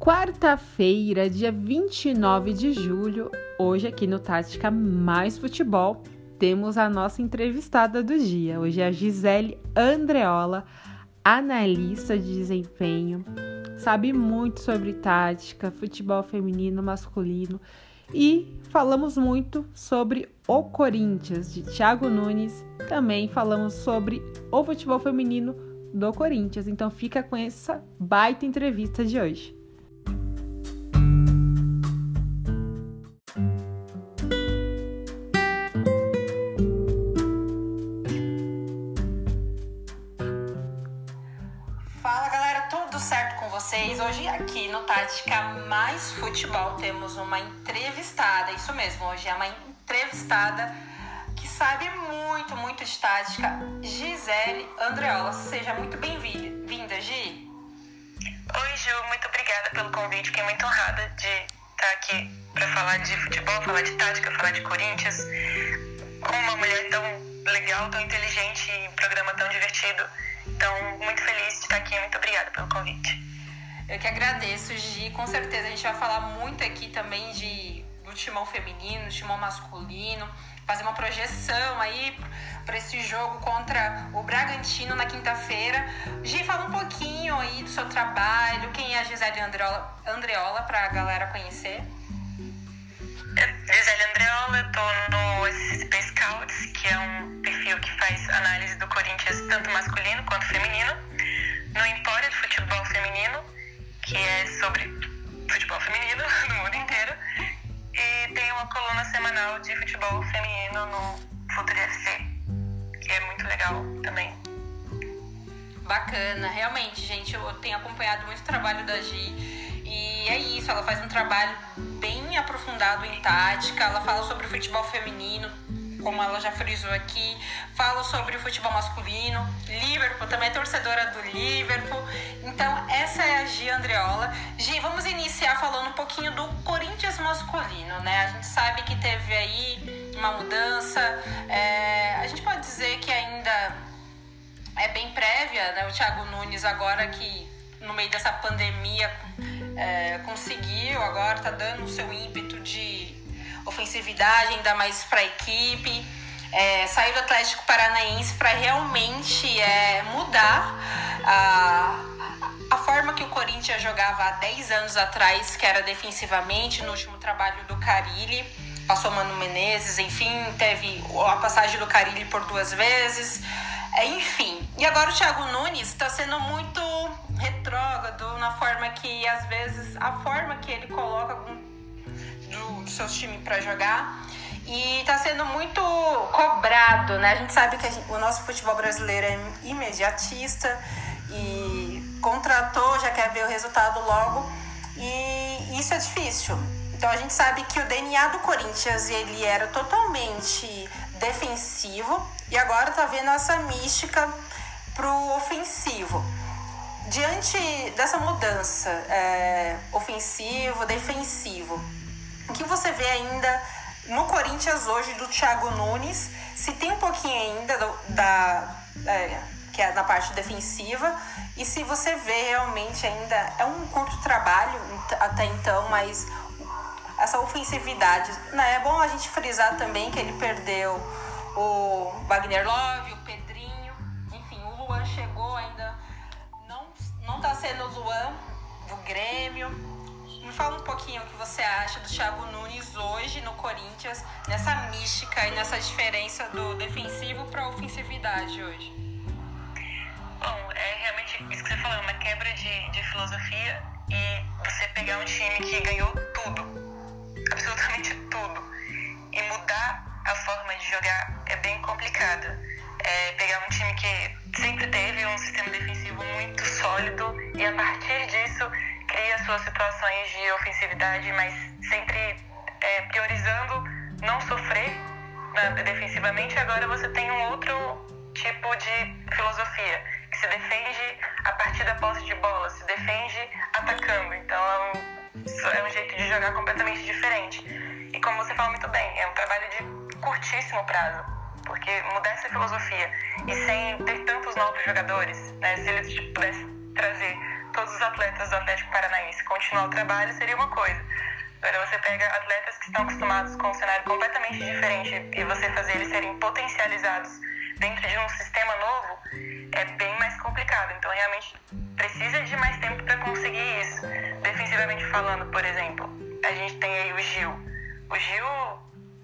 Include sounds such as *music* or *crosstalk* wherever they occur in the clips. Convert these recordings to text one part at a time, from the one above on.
Quarta-feira, dia 29 de julho, hoje aqui no Tática Mais Futebol, temos a nossa entrevistada do dia. Hoje é a Gisele Andreola, analista de desempenho, sabe muito sobre tática, futebol feminino, masculino e falamos muito sobre o Corinthians de Thiago Nunes. Também falamos sobre o futebol feminino do Corinthians. Então fica com essa baita entrevista de hoje. Tática Mais Futebol temos uma entrevistada, isso mesmo, hoje é uma entrevistada que sabe muito, muito de tática, Gisele Andreola. Seja muito bem-vinda, Gi. Oi, Ju, muito obrigada pelo convite, fiquei muito honrada de estar aqui para falar de futebol, falar de tática, falar de Corinthians, com uma mulher tão legal, tão inteligente e um programa tão divertido. Então, muito feliz de estar aqui, muito obrigada pelo convite. Eu que agradeço, Gi. Com certeza a gente vai falar muito aqui também de, do timão feminino, timão masculino, fazer uma projeção aí para esse jogo contra o Bragantino na quinta-feira. Gi, fala um pouquinho aí do seu trabalho, quem é a Gisele Andreola, Andreola para a galera conhecer. É, Gisele Andreola, eu tô no SCP Scouts, que é um perfil que faz análise do Corinthians tanto masculino quanto feminino, no Empório de Futebol Feminino que é sobre futebol feminino *laughs* no mundo inteiro. E tem uma coluna semanal de futebol feminino no Futuro FC, que é muito legal também. Bacana, realmente, gente, eu tenho acompanhado muito o trabalho da Gi e é isso, ela faz um trabalho bem aprofundado em tática, ela fala sobre o futebol feminino, como ela já frisou aqui, fala sobre o futebol masculino, Liverpool, também é torcedora do Liverpool. Então, essa é a Gi Andreola. Gi, vamos iniciar falando um pouquinho do Corinthians masculino, né? A gente sabe que teve aí uma mudança, é, a gente pode dizer que ainda é bem prévia, né? O Thiago Nunes agora que no meio dessa pandemia é, conseguiu, agora tá dando o seu ímpeto de ofensividade, ainda mais para a equipe. É, sair do Atlético Paranaense para realmente é, mudar a, a forma que o Corinthians jogava há 10 anos atrás, que era defensivamente, no último trabalho do Carilli. Passou Mano Menezes, enfim, teve a passagem do Carilli por duas vezes. É, enfim, e agora o Thiago Nunes está sendo muito retrógrado na forma que, às vezes, a forma que ele coloca do, seus times para jogar. E está sendo muito cobrado, né? A gente sabe que gente, o nosso futebol brasileiro é imediatista e contratou, já quer ver o resultado logo. E isso é difícil. Então a gente sabe que o DNA do Corinthians ele era totalmente defensivo e agora tá vendo essa mística pro ofensivo. Diante dessa mudança é, ofensivo, defensivo, o que você vê ainda no Corinthians hoje do Thiago Nunes? Se tem um pouquinho ainda do, da. É, que é da parte defensiva, e se você vê realmente ainda. É um curto trabalho até então, mas essa ofensividade. Né? É bom a gente frisar também que ele perdeu o Wagner Love, o Pedrinho, enfim, o Luan chegou ainda. Não, não tá sendo o Luan do Grêmio me fala um pouquinho o que você acha do Thiago Nunes hoje no Corinthians, nessa mística e nessa diferença do defensivo para ofensividade hoje. Bom, é realmente isso que você falou, uma quebra de, de filosofia e você pegar um time que ganhou tudo, absolutamente tudo, e mudar a forma de jogar é bem complicado. É pegar um time que sempre teve um sistema defensivo muito sólido e a partir disso cria suas situações de ofensividade, mas sempre é, priorizando não sofrer né, defensivamente. Agora você tem um outro tipo de filosofia que se defende a partir da posse de bola, se defende atacando. Então é um, é um jeito de jogar completamente diferente. E como você fala muito bem, é um trabalho de curtíssimo prazo porque mudar essa filosofia e sem ter tantos novos jogadores, né, se eles pudessem trazer todos os atletas do Atlético Paranaense continuar o trabalho seria uma coisa. Agora você pega atletas que estão acostumados com um cenário completamente diferente e você fazer eles serem potencializados dentro de um sistema novo é bem mais complicado. Então realmente precisa de mais tempo para conseguir isso. Defensivamente falando, por exemplo, a gente tem aí o Gil. O Gil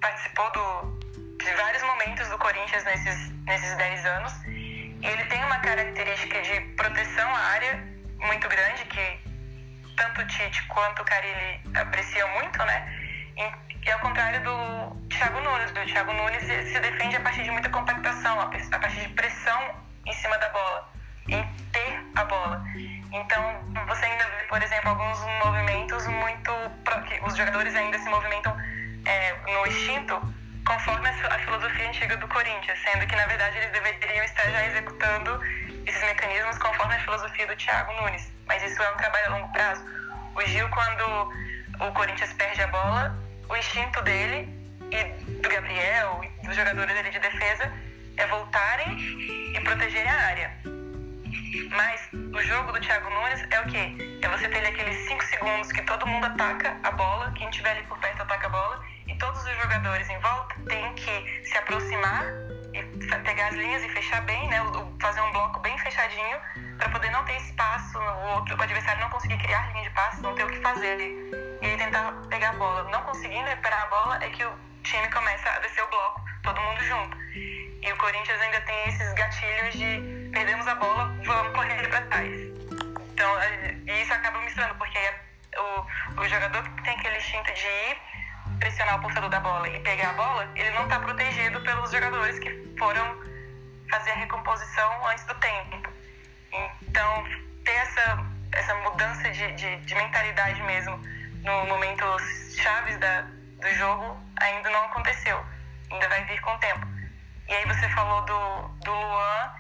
participou do, de vários momentos do Corinthians nesses, nesses 10 anos e ele tem uma característica de proteção à área muito grande que tanto o Tite quanto o Carilli apreciam muito, né? E ao contrário do Thiago Nunes, do Thiago Nunes se defende a partir de muita compactação, a partir de pressão em cima da bola, em ter a bola. Então, você ainda vê, por exemplo, alguns movimentos muito. que os jogadores ainda se movimentam é, no instinto conforme a filosofia antiga do Corinthians, sendo que, na verdade, eles deveriam estar já executando esses mecanismos conforme a filosofia do Thiago Nunes. Mas isso é um trabalho a longo prazo. O Gil, quando o Corinthians perde a bola, o instinto dele e do Gabriel e dos jogadores dele de defesa é voltarem e protegerem a área. Mas o jogo do Thiago Nunes é o quê? É você ter aqueles 5 segundos que todo mundo ataca a bola, quem estiver ali por perto ataca a bola, e todos os jogadores em volta têm que se aproximar e pegar as linhas e fechar bem, né? Fazer um bloco bem fechadinho para poder não ter espaço, o, outro, o adversário não conseguir criar linha de passe, não ter o que fazer e tentar pegar a bola. Não conseguindo recuperar a bola é que o time começa a descer o bloco, todo mundo junto. E o Corinthians ainda tem esses gatilhos de perdemos a bola, vamos correr para trás. Então, e isso acaba misturando, porque o, o jogador que tem aquele instinto de ir pressionar o portador da bola e pegar a bola, ele não está protegido pelos jogadores que foram fazer a recomposição antes do tempo. Então, ter essa, essa mudança de, de, de mentalidade mesmo no momentos chaves da, do jogo ainda não aconteceu. Ainda vai vir com o tempo. E aí você falou do, do Luan.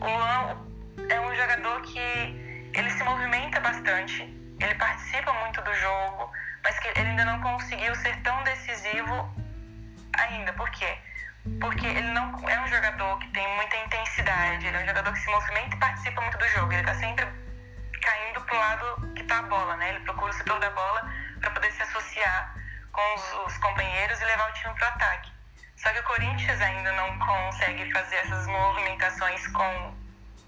O Luan é um jogador que ele se movimenta bastante, ele participa muito do jogo, mas que ele ainda não conseguiu ser tão decisivo ainda. Por quê? Porque ele não é um jogador que tem muita intensidade, ele é um jogador que se movimenta e participa muito do jogo. Ele está sempre caindo pro lado que tá a bola, né? Ele procura o setor da bola para poder se associar com os, os companheiros e levar o time pro ataque. Só que o Corinthians ainda não consegue fazer essas movimentações com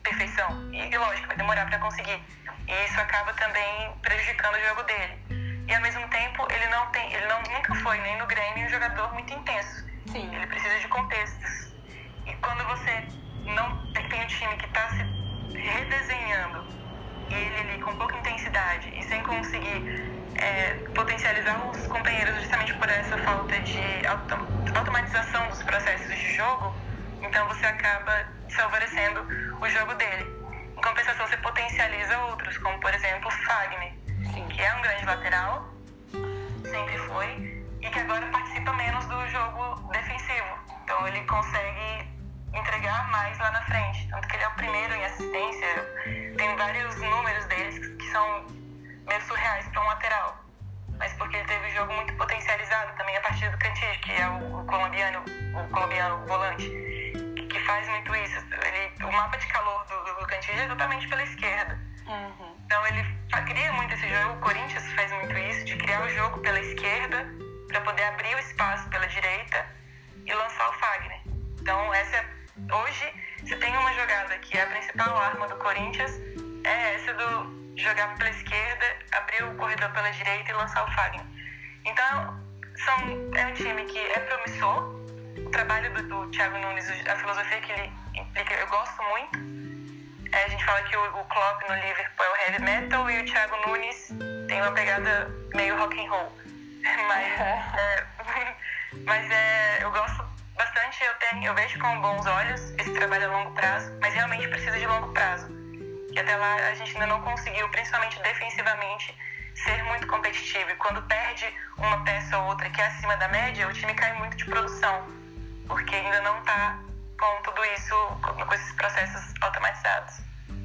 perfeição. E, lógico, vai demorar para conseguir. E isso acaba também prejudicando o jogo dele. E ao mesmo tempo, ele não tem, ele não, nunca foi nem no Grêmio um jogador muito intenso. Sim. Ele precisa de contextos. E quando você não tem um time que está se redesenhando e ele com pouca intensidade e sem conseguir é, potencializar os companheiros justamente por essa falta de automatização dos processos de jogo, então você acaba favorecendo o jogo dele. Em compensação, você potencializa outros, como por exemplo o Fagner, Sim. que é um grande lateral, sempre foi, e que agora participa menos do jogo defensivo. Então ele consegue entregar mais lá na frente. Tanto que ele é o primeiro em assistência. Tem vários números deles que são meio surreais para um lateral. Mas porque ele teve o jogo muito potencializado também a partir do Cantillo, que é o, o, colombiano, o colombiano volante, que, que, faz muito isso. Ele, o mapa de calor do, do, do Cantillo é totalmente pela esquerda. Uhum. Então ele cria muito esse jogo, o Corinthians faz muito isso, de criar o jogo pela esquerda para poder abrir o espaço pela direita e lançar o Fagner. Então essa é, hoje se tem uma jogada que é a principal arma do Corinthians é essa do jogar pela esquerda, abrir o corredor pela direita e lançar o Fagner. Então, são, é um time que é promissor. O trabalho do, do Thiago Nunes, a filosofia que ele implica, eu gosto muito. É, a gente fala que o, o Klopp no Liverpool é o heavy metal e o Thiago Nunes tem uma pegada meio rock and roll. *laughs* Mas, é, *laughs* mas é, eu gosto bastante, eu, tenho, eu vejo com bons olhos esse trabalho a longo prazo, mas realmente precisa de longo prazo que até lá a gente ainda não conseguiu, principalmente defensivamente, ser muito competitivo. E quando perde uma peça ou outra que é acima da média, o time cai muito de produção, porque ainda não está com tudo isso, com esses processos automatizados.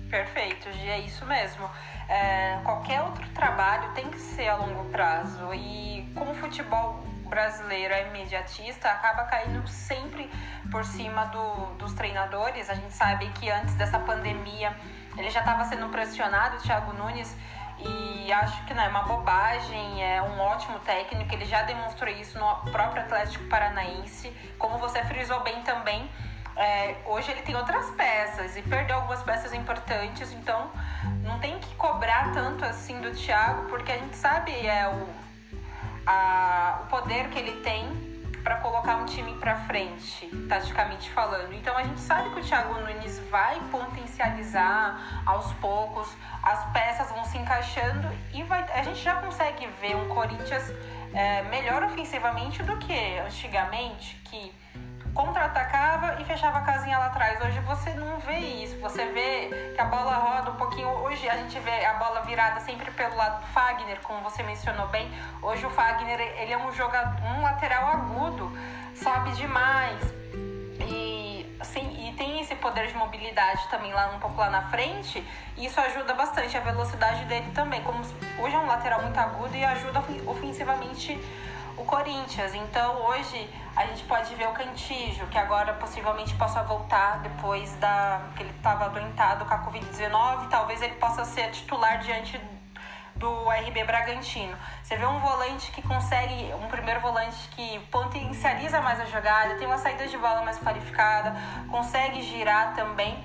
Perfeito, Gi, é isso mesmo. É, qualquer outro trabalho tem que ser a longo prazo e com o futebol brasileiro é imediatista, acaba caindo sempre por cima do, dos treinadores. A gente sabe que antes dessa pandemia ele já estava sendo pressionado, o Thiago Nunes, e acho que não é uma bobagem, é um ótimo técnico, ele já demonstrou isso no próprio Atlético Paranaense. Como você frisou bem também, é, hoje ele tem outras peças e perdeu algumas peças importantes, então não tem que cobrar tanto assim do Thiago, porque a gente sabe é o, a, o poder que ele tem para colocar um time para frente, taticamente falando. Então a gente sabe que o Thiago Nunes vai potencializar aos poucos, as peças vão se encaixando e vai, a gente já consegue ver um Corinthians é, melhor ofensivamente do que antigamente, que contra-atacava e fechava a casinha lá atrás. Hoje você não vê isso. Você vê que a bola roda um pouquinho. Hoje a gente vê a bola virada sempre pelo lado do Fagner, como você mencionou bem. Hoje o Fagner ele é um jogador, um lateral agudo, sobe demais. E, assim, e tem esse poder de mobilidade também lá um pouco lá na frente. E isso ajuda bastante a velocidade dele também. Como hoje é um lateral muito agudo e ajuda ofensivamente o Corinthians. Então hoje a gente pode ver o Cantígio, que agora possivelmente possa voltar depois da que ele estava adoentado com a Covid-19, talvez ele possa ser titular diante do RB Bragantino. Você vê um volante que consegue, um primeiro volante que potencializa mais a jogada, tem uma saída de bola mais qualificada, consegue girar também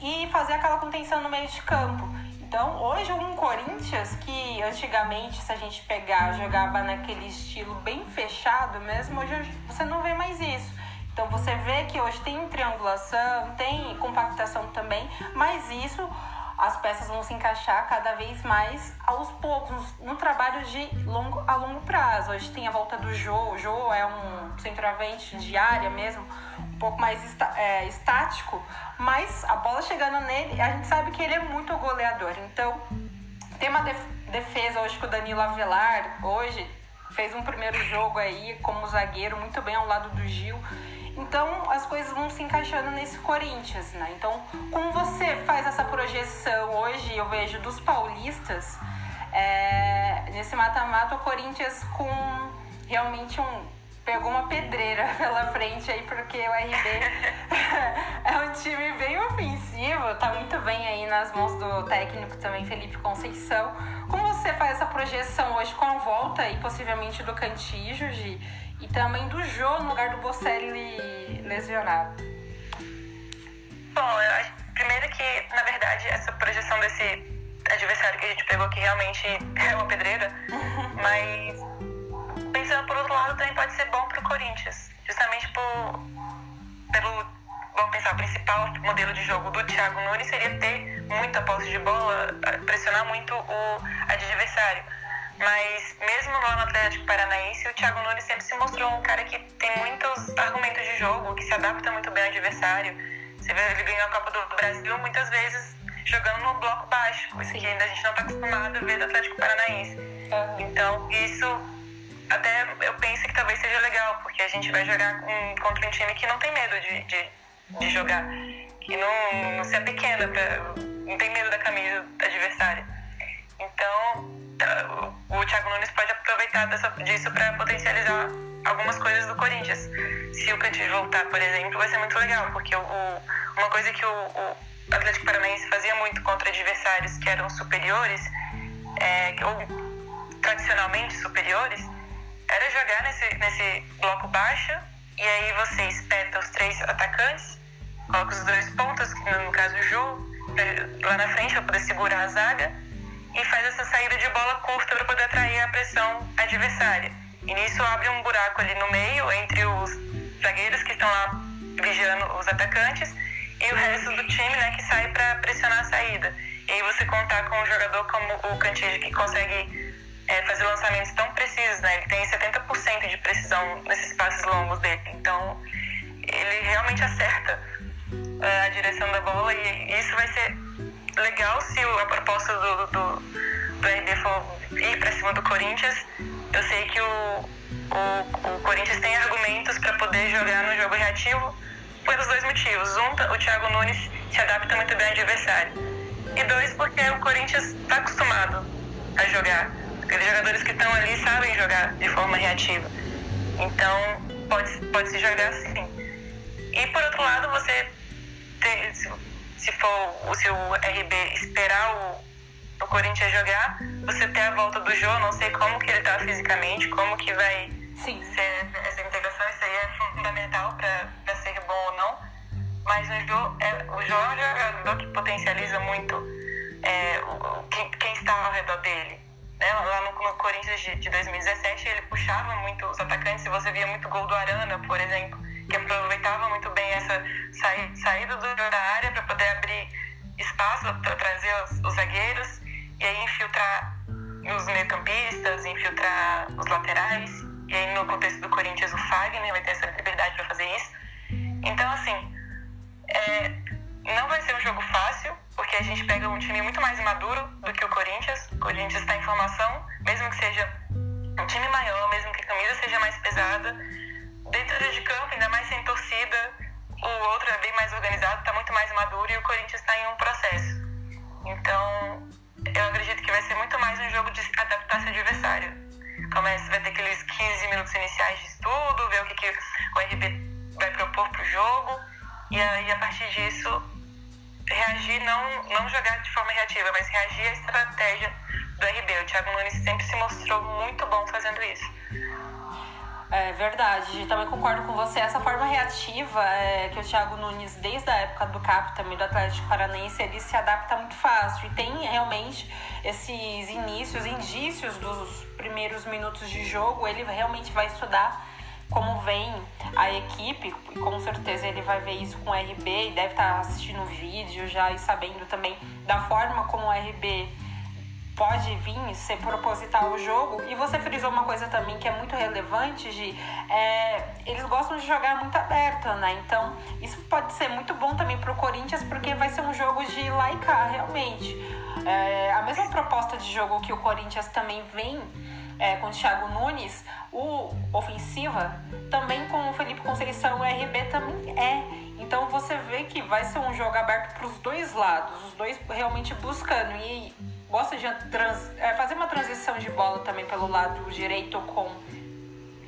e fazer aquela contenção no meio de campo. Então, hoje um Corinthians que antigamente, se a gente pegar, jogava naquele estilo bem fechado mesmo, hoje você não vê mais isso. Então você vê que hoje tem triangulação, tem compactação também, mas isso as peças vão se encaixar cada vez mais aos poucos, no trabalho de longo a longo prazo. Hoje tem a volta do Jô, o Jô é um centroavante de área mesmo, um pouco mais é, estático, mas a bola chegando nele, a gente sabe que ele é muito goleador. Então, tem uma defesa hoje que o Danilo Avelar, hoje, fez um primeiro jogo aí como zagueiro, muito bem ao lado do Gil. Então as coisas vão se encaixando nesse Corinthians, né? Então, como você faz essa projeção hoje, eu vejo dos paulistas, é, nesse mata-mata, o Corinthians com realmente um pegou uma pedreira *laughs* pela frente aí, porque o RB *laughs* é um time bem ofensivo, tá muito bem aí nas mãos do técnico também, Felipe Conceição. Como você faz essa projeção hoje com a volta e possivelmente do Cantijo, Gi, e também do Jô no lugar do Bocelli lesionado? Bom, eu acho primeiro que, na verdade, essa projeção desse adversário que a gente pegou que realmente *laughs* é uma pedreira, *laughs* mas pensando por outro lado, também pode ser bom para o Corinthians, justamente por, pelo, vamos pensar, o principal modelo de jogo do Thiago Nunes seria ter muita posse de bola, pressionar muito o adversário. Mas mesmo lá no Atlético Paranaense, o Thiago Nunes sempre se mostrou um cara que tem muitos argumentos de jogo, que se adapta muito bem ao adversário. Você vê, ele ganhou a Copa do Brasil muitas vezes jogando no bloco baixo, coisa que ainda a gente não está acostumado a ver do Atlético Paranaense. Então, isso até eu penso que talvez seja legal, porque a gente vai jogar contra um time que não tem medo de, de, de jogar, que não, não se é pequena, pra, não tem medo da camisa adversária. Então, o Thiago Nunes pode aproveitar dessa, disso para potencializar algumas coisas do Corinthians. Se o Cantillo voltar, por exemplo, vai ser muito legal, porque o, uma coisa que o, o Atlético Paranaense fazia muito contra adversários que eram superiores, é, ou tradicionalmente superiores, era jogar nesse, nesse bloco baixo e aí você espeta os três atacantes, coloca os dois pontos, no caso o Jô, lá na frente para poder segurar a zaga e faz essa saída de bola curta para poder atrair a pressão adversária. E nisso abre um buraco ali no meio entre os zagueiros que estão lá vigiando os atacantes e o resto do time né, que sai para pressionar a saída. E aí você contar com um jogador como o Cantillo que consegue é, fazer lançamentos tão precisos, né? Ele tem 70% de precisão nesses passes longos dele. Então, ele realmente acerta é, a direção da bola e isso vai ser legal se a proposta do, cima do Corinthians. Eu sei que o, o, o Corinthians tem argumentos para poder jogar no jogo reativo pelos dois motivos. Um, o Thiago Nunes se adapta muito bem ao adversário. E dois, porque o Corinthians está acostumado a jogar Aqueles jogadores que estão ali sabem jogar de forma reativa. Então, pode, pode se jogar assim. E por outro lado, você se for se o RB esperar o, o Corinthians jogar, você ter a volta do Jô, não sei como que ele tá fisicamente, como que vai Sim. ser essa integração, isso aí é fundamental para ser bom ou não. Mas o Jô é, o Jô é um jogador que potencializa muito é, o, quem, quem está ao redor dele. Né? Lá no, no Corinthians de, de 2017, ele puxava muito os atacantes, você via muito gol do Arana, por exemplo, que aproveitava muito bem essa saída do da área para poder abrir espaço para trazer os, os, zagueiros e aí infiltrar os meio-campistas, infiltrar os laterais. E aí, no contexto do Corinthians, o Fagner vai ter essa liberdade para fazer isso. Então, assim, é, não vai ser um jogo fácil, porque a gente pega um time muito mais maduro do que o Corinthians. O Corinthians está em formação, mesmo que seja um time maior, mesmo que a camisa seja mais pesada. Dentro de campo, ainda mais sem torcida, o outro é bem mais organizado, está muito mais maduro e o Corinthians está em um processo. Então, eu acredito que vai ser muito mais um jogo de adaptar-se ao adversário. Começa, vai ter aqueles 15 minutos iniciais de estudo, ver o que, que o RB vai propor para o jogo, e aí, a partir disso, reagir, não, não jogar de forma reativa, mas reagir à estratégia do RB. O Thiago Nunes sempre se mostrou muito bom fazendo isso. É verdade, também concordo com você. Essa forma reativa é, que o Thiago Nunes, desde a época do CAP, também do Atlético Paranaense, ele se adapta muito fácil. E tem realmente esses inícios, indícios dos primeiros minutos de jogo, ele realmente vai estudar como vem a equipe, e com certeza ele vai ver isso com o RB e deve estar assistindo o vídeo já e sabendo também da forma como o RB pode vir ser proposital o jogo. E você frisou uma coisa também que é muito relevante, de é, eles gostam de jogar muito aberto, né? Então isso pode ser muito bom também para o Corinthians, porque vai ser um jogo de laicar realmente. É, a mesma proposta de jogo que o Corinthians também vem é, com o Thiago Nunes, o ofensiva também com o Felipe Conceição, o RB também é. Então você vê que vai ser um jogo aberto para os dois lados, os dois realmente buscando e gosta de trans, é, fazer uma transição de bola também pelo lado direito com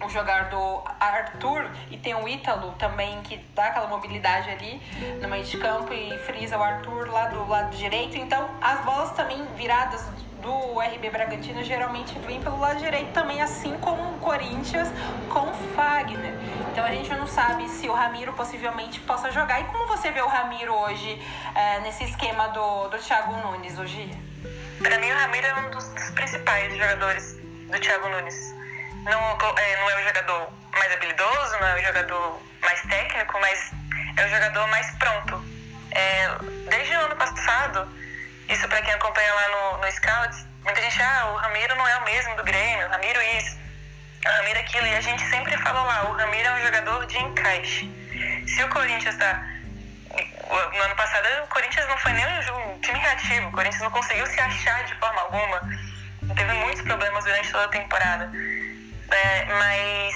o jogador Arthur e tem o Ítalo também que dá aquela mobilidade ali no meio de campo e frisa o Arthur lá do lado direito. Então as bolas também viradas do RB Bragantino geralmente vem pelo lado direito também, assim como o Corinthians com o Fagner. Então a gente não sabe se o Ramiro possivelmente possa jogar. E como você vê o Ramiro hoje é, nesse esquema do, do Thiago Nunes hoje? Para mim o Ramiro é um dos, principais jogadores do Thiago Nunes. Não, é, não é o jogador mais habilidoso, não é o jogador mais técnico, mas é o jogador mais pronto. É, desde o ano passado, isso para quem acompanha lá no, no Scouts, muita gente, ah, o Ramiro não é o mesmo do Grêmio, o Ramiro isso, o Ramiro aquilo, e a gente sempre fala lá, o Ramiro é um jogador de encaixe. Se o Corinthians está no ano passado o Corinthians não foi nem um time reativo, o Corinthians não conseguiu se achar de forma alguma, teve muitos problemas durante toda a temporada. É, mas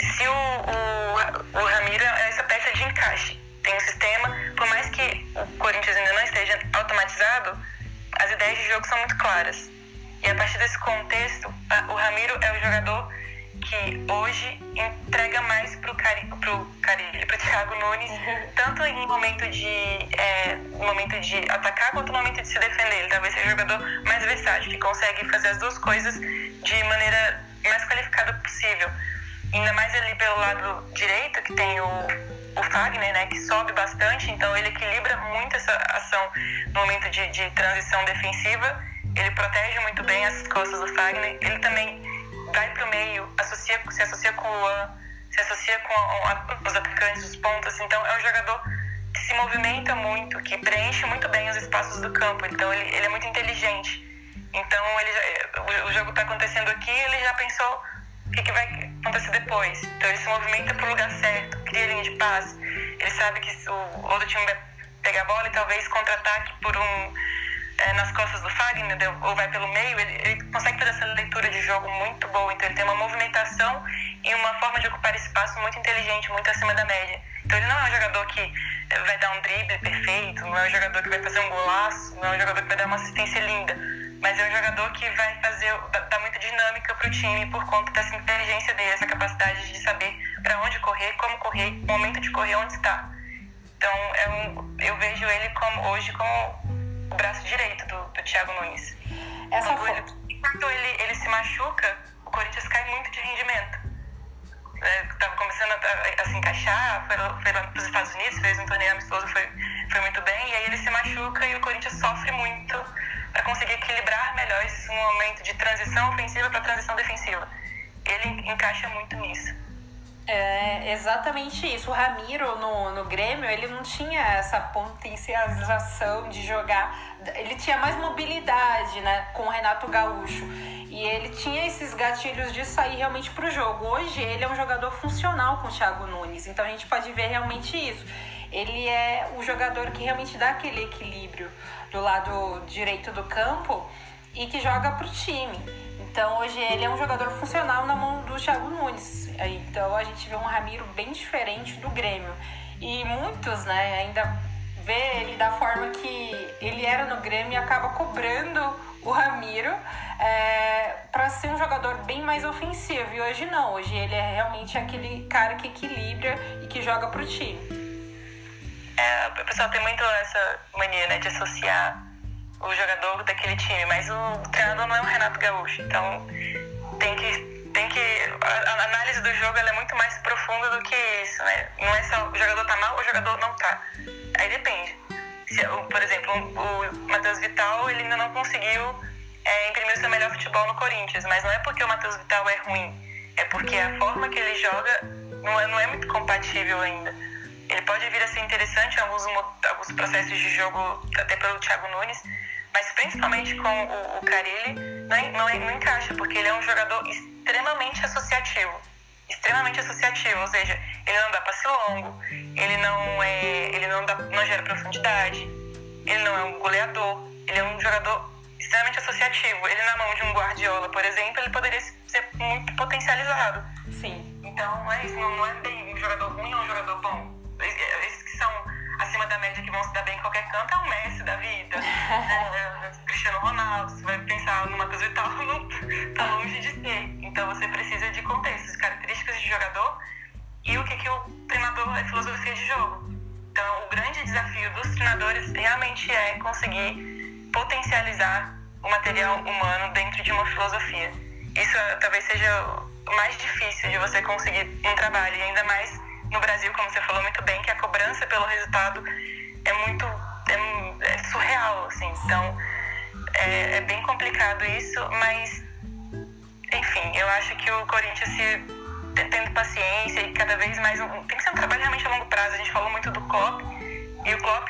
se o, o, o Ramiro é essa peça de encaixe, tem um sistema, por mais que o Corinthians ainda não esteja automatizado, as ideias de jogo são muito claras. E a partir desse contexto, o Ramiro é o jogador que hoje entrega mais pro Cari, pro pro Thiago Nunes, tanto em momento de é, momento de atacar quanto no momento de se defender. Ele talvez seja o jogador mais versátil, que consegue fazer as duas coisas de maneira mais qualificada possível. Ainda mais ali pelo lado direito, que tem o, o Fagner, né, que sobe bastante, então ele equilibra muito essa ação no momento de, de transição defensiva. Ele protege muito bem as costas do Fagner. Ele também vai para o meio, associa, se associa com o Luan, se associa com a, os atacantes, os pontas. Então é um jogador que se movimenta muito, que preenche muito bem os espaços do campo. Então ele, ele é muito inteligente. Então ele o, o jogo está acontecendo aqui, ele já pensou o que, que vai acontecer depois. Então ele se movimenta para o lugar certo, cria linha de passe. Ele sabe que o outro time vai pegar a bola e talvez contra-ataque por um é, nas costas do Fagner ou vai pelo meio. Ele, ele, consegue fazer essa leitura de jogo muito boa. Então ele tem uma movimentação e uma forma de ocupar espaço muito inteligente, muito acima da média. Então ele não é um jogador que vai dar um drible perfeito, não é um jogador que vai fazer um golaço, não é um jogador que vai dar uma assistência linda mas é um jogador que vai fazer, dá muita dinâmica pro time por conta dessa inteligência dele, essa capacidade de saber para onde correr, como correr, o momento de correr, onde está. Então, é um, eu vejo ele como, hoje como o braço direito do, do Thiago Nunes. Essa quando, ele, quando ele, ele se machuca, o Corinthians cai muito de rendimento. Estava é, começando a, a, se encaixar, foi, foi lá para os Estados Unidos, fez um torneio amistoso, foi, foi muito bem, e aí ele se machuca e o Corinthians sofre muito para conseguir equilibrar melhor esse momento de transição ofensiva para transição defensiva. Ele encaixa muito nisso. É exatamente isso. O Ramiro no, no Grêmio, ele não tinha essa potencialização de jogar. Ele tinha mais mobilidade, né? Com o Renato Gaúcho. E ele tinha esses gatilhos de sair realmente pro jogo. Hoje ele é um jogador funcional com o Thiago Nunes. Então a gente pode ver realmente isso. Ele é o jogador que realmente dá aquele equilíbrio do lado direito do campo e que joga pro time. Então hoje ele é um jogador funcional na mão do Thiago Nunes. Então a gente vê um Ramiro bem diferente do Grêmio. E muitos, né, ainda vê ele da forma que ele era no Grêmio e acaba cobrando o Ramiro é, para ser um jogador bem mais ofensivo. E hoje não, hoje ele é realmente aquele cara que equilibra e que joga pro time. É, o pessoal tem muito essa mania né, de associar o jogador daquele time, mas o treinador não é o Renato Gaúcho, então tem que tem que a, a análise do jogo é muito mais profunda do que isso, né? Não é só o jogador tá mal ou o jogador não tá. Aí depende. Se, por exemplo, o, Matheus Vital ele ainda não conseguiu é, imprimir o seu melhor futebol no Corinthians, mas não é porque o Matheus Vital é ruim, é porque a forma que ele joga não é, não é muito compatível ainda. Ele pode vir a ser interessante em alguns, alguns processos de jogo, até pelo Thiago Nunes, mas principalmente com o, o Carilli, não, não, não encaixa, porque ele é um jogador extremamente associativo. Extremamente associativo, ou seja, ele não dá passe longo, ele não, é, ele não, dá, não gera profundidade, ele não é um goleador, ele é um jogador extremamente associativo. Ele na mão de um Guardiola, por exemplo, ele poderia ser muito potencializado. Sim. Então é isso, não, não é bem um jogador ruim ou um jogador bom. Esses que são acima da média que vão se dar bem em qualquer canto é o Messi da vida. *laughs* é, Cristiano Ronaldo, você vai pensar no Matheus Vital, não, *laughs* tá longe de ser. Então você precisa de contextos, características de jogador e o que, que o treinador é filosofia de jogo. Então o grande desafio dos treinadores realmente é conseguir potencializar o material humano dentro de uma filosofia. Isso eh, talvez seja o mais difícil de você conseguir um trabalho, e ainda mais no Brasil, como você falou muito bem, que a cobrança pelo resultado é muito é, é surreal, assim. Então é, é, bem complicado isso, mas enfim, eu acho que o Corinthians se tendo paciência e cada vez mais um, tem que ser um trabalho realmente a longo prazo. A gente falou muito do Klopp e o Klopp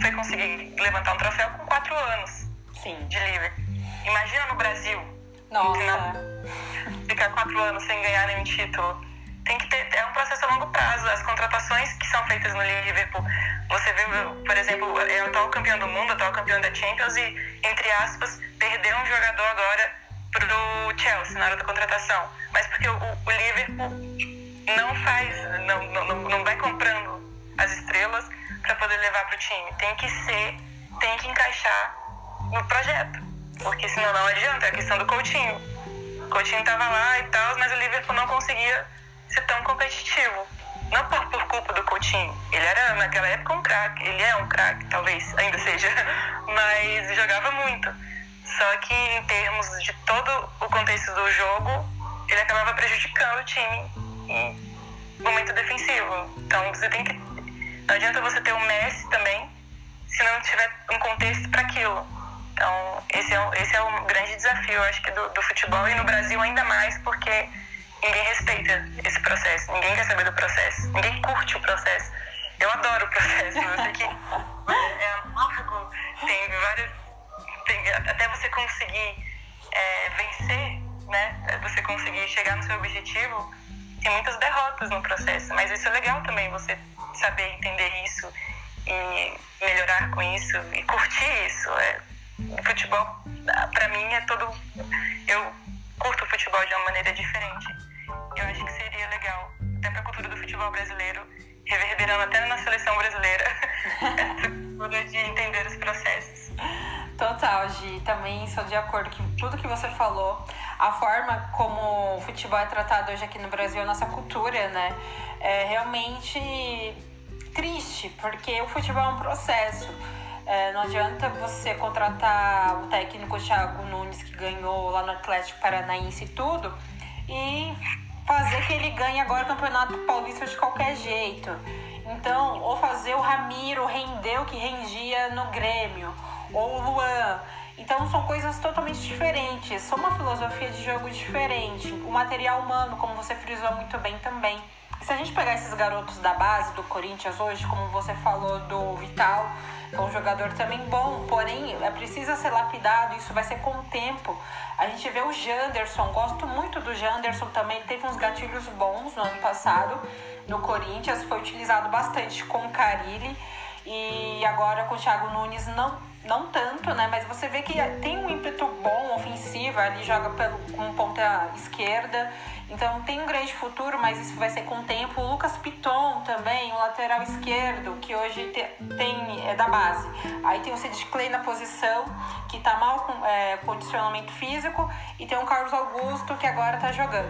foi conseguir levantar um troféu com quatro anos Sim. de livre. Imagina no Brasil. Nossa. Ficar quatro anos sem ganhar nenhum título tem que ter é um processo a longo prazo. As contratações que são feitas no Liverpool, você vê, por exemplo, é o atual campeão do mundo, atual campeão da Champions e entre aspas perdeu um jogador agora pro Chelsea na hora da contratação, mas porque o, o Liverpool não faz, não, não, não vai comprando as estrelas para poder levar pro time. Tem que ser, tem que encaixar no projeto, porque senão não adianta. É a questão do Coutinho. O Coutinho tava lá e tal, mas o Liverpool não conseguia ser tão competitivo. Não por, por culpa do Coutinho. Ele era, naquela época, um craque. Ele é um craque, talvez ainda seja. *laughs* Mas jogava muito. Só que, em termos de todo o contexto do jogo, ele acabava prejudicando o time em momento defensivo. Então, você tem que. Não adianta você ter o Messi também, se não tiver um contexto para aquilo. Então, esse é, esse é o grande desafio, acho que, do, do futebol e no Brasil ainda mais, porque ninguém respeita esse processo, ninguém quer saber do processo, ninguém curte o processo. Eu adoro o processo, eu sei que é amargo, tem várias. Tem, até você conseguir é, vencer, né? Você conseguir chegar no seu objetivo, tem muitas derrotas no processo, mas isso é legal também, você saber entender isso e melhorar com isso e curtir isso. É, futebol, para mim, é todo. Eu curto o futebol de uma maneira diferente eu acho que seria legal, até para a cultura do futebol brasileiro, reverberando até na seleção brasileira, *laughs* essa cultura de entender os processos. Total, Gi. Também sou de acordo com tudo que você falou. A forma como o futebol é tratado hoje aqui no Brasil, a nossa cultura, né? É realmente triste, porque o futebol é um processo. É, não adianta você contratar o técnico Thiago Nunes, que ganhou lá no Atlético Paranaense e tudo, e fazer que ele ganhe agora o Campeonato Paulista de qualquer jeito. Então, ou fazer o Ramiro render o que rendia no Grêmio, ou o Luan. Então, são coisas totalmente diferentes, são uma filosofia de jogo diferente. O material humano, como você frisou muito bem também. Se a gente pegar esses garotos da base do Corinthians hoje, como você falou do Vital, um jogador também bom, porém é precisa ser lapidado, isso vai ser com o tempo. A gente vê o Janderson, gosto muito do Janderson também, teve uns gatilhos bons no ano passado no Corinthians, foi utilizado bastante com o Carilli e agora com o Thiago Nunes não, não tanto, né? Mas você vê que tem um ímpeto bom, ofensivo, ali joga pelo, com ponta esquerda então tem um grande futuro, mas isso vai ser com o tempo. O Lucas Piton também, o lateral esquerdo, que hoje tem, é da base. Aí tem o Sid Clay na posição, que está mal com é, condicionamento físico, e tem o Carlos Augusto, que agora está jogando.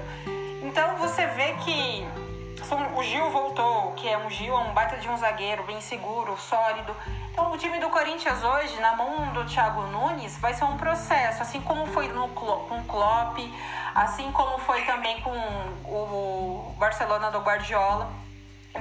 Então você vê que o Gil voltou, que é um Gil, é um baita de um zagueiro, bem seguro, sólido. Então o time do Corinthians hoje, na mão do Thiago Nunes, vai ser um processo, assim como foi no, com o Klopp, assim como foi também com o Barcelona do Guardiola.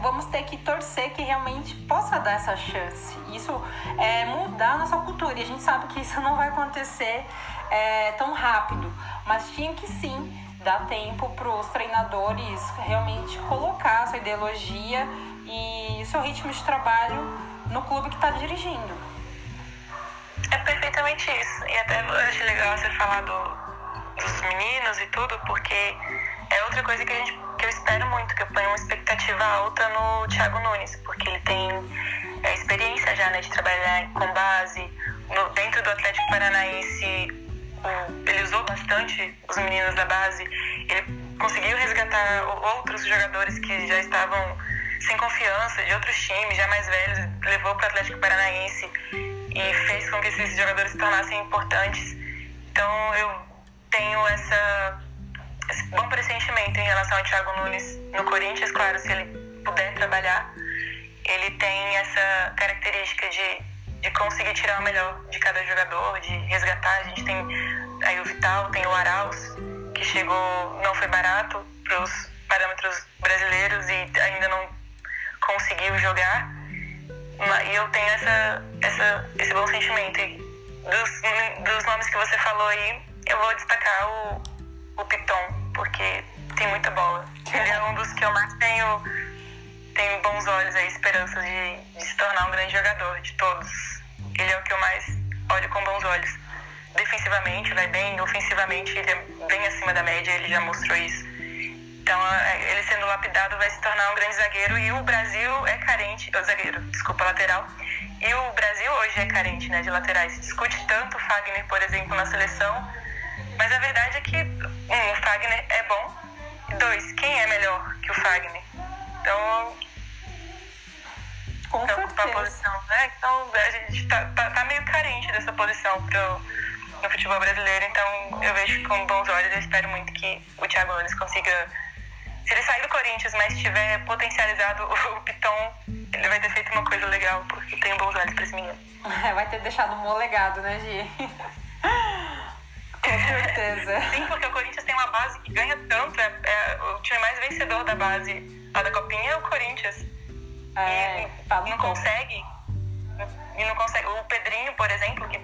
Vamos ter que torcer que realmente possa dar essa chance. Isso é mudar a nossa cultura. E a gente sabe que isso não vai acontecer é, tão rápido. Mas tinha que sim dar tempo para os treinadores realmente colocar sua ideologia e seu ritmo de trabalho no clube que está dirigindo. É perfeitamente isso. E até acho legal você falar do, dos meninos e tudo, porque é outra coisa que, a gente, que eu espero muito, que eu ponho uma expectativa alta no Thiago Nunes, porque ele tem é, experiência já né, de trabalhar com base. No, dentro do Atlético Paranaense, ele usou bastante os meninos da base. Ele conseguiu resgatar outros jogadores que já estavam sem confiança de outros times, já mais velhos, levou para o Atlético Paranaense e fez com que esses jogadores se tornassem importantes. Então eu tenho essa, esse bom pressentimento em relação ao Thiago Nunes no Corinthians, claro, se ele puder trabalhar. Ele tem essa característica de, de conseguir tirar o melhor de cada jogador, de resgatar. A gente tem aí o Vital, tem o Arauz, que chegou, não foi barato para os parâmetros brasileiros e ainda não conseguiu jogar. E eu tenho essa, essa, esse bom sentimento. Dos, dos nomes que você falou aí, eu vou destacar o, o Piton, porque tem muita bola. Ele é um dos que eu mais tenho, tenho bons olhos aí, esperanças de, de se tornar um grande jogador, de todos. Ele é o que eu mais olho com bons olhos. Defensivamente vai bem, ofensivamente ele é bem acima da média, ele já mostrou isso. Então, é, ele sendo lapidado vai se tornar um grande zagueiro e o Brasil é carente, o zagueiro, desculpa, lateral. E o Brasil hoje é carente né, de laterais. Se discute tanto o Fagner, por exemplo, na seleção, mas a verdade é que, um, o Fagner é bom. Dois, quem é melhor que o Fagner? Então. Com então, certeza. posição, né? Então a gente tá, tá, tá, meio carente dessa posição pro, no futebol brasileiro. Então eu vejo com bons olhos. Eu espero muito que o Thiago Nunes consiga. Se ele sair do Corinthians, mas tiver potencializado o, o Piton, ele vai ter feito uma coisa legal, porque tem bons olhos pra esse menino. *laughs* vai ter deixado um bom legado, né, Gi? *laughs* Com certeza. Sim, porque o Corinthians tem uma base que ganha tanto. É, é o time mais vencedor da base lá da Copinha é o Corinthians. É, e tá não consegue. E não consegue. O Pedrinho, por exemplo, que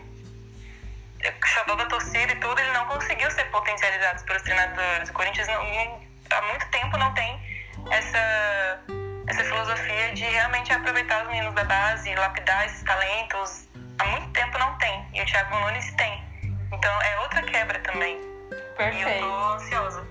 chamou da torcida e tudo, ele não conseguiu ser potencializado pelos treinadores. O Corinthians não, não, há muito tempo não tem essa, essa filosofia de realmente aproveitar os meninos da base, lapidar esses talentos. Há muito tempo não tem. E o Thiago Nunes tem. Então é outra quebra também. Perfeito. E eu tô ansiosa.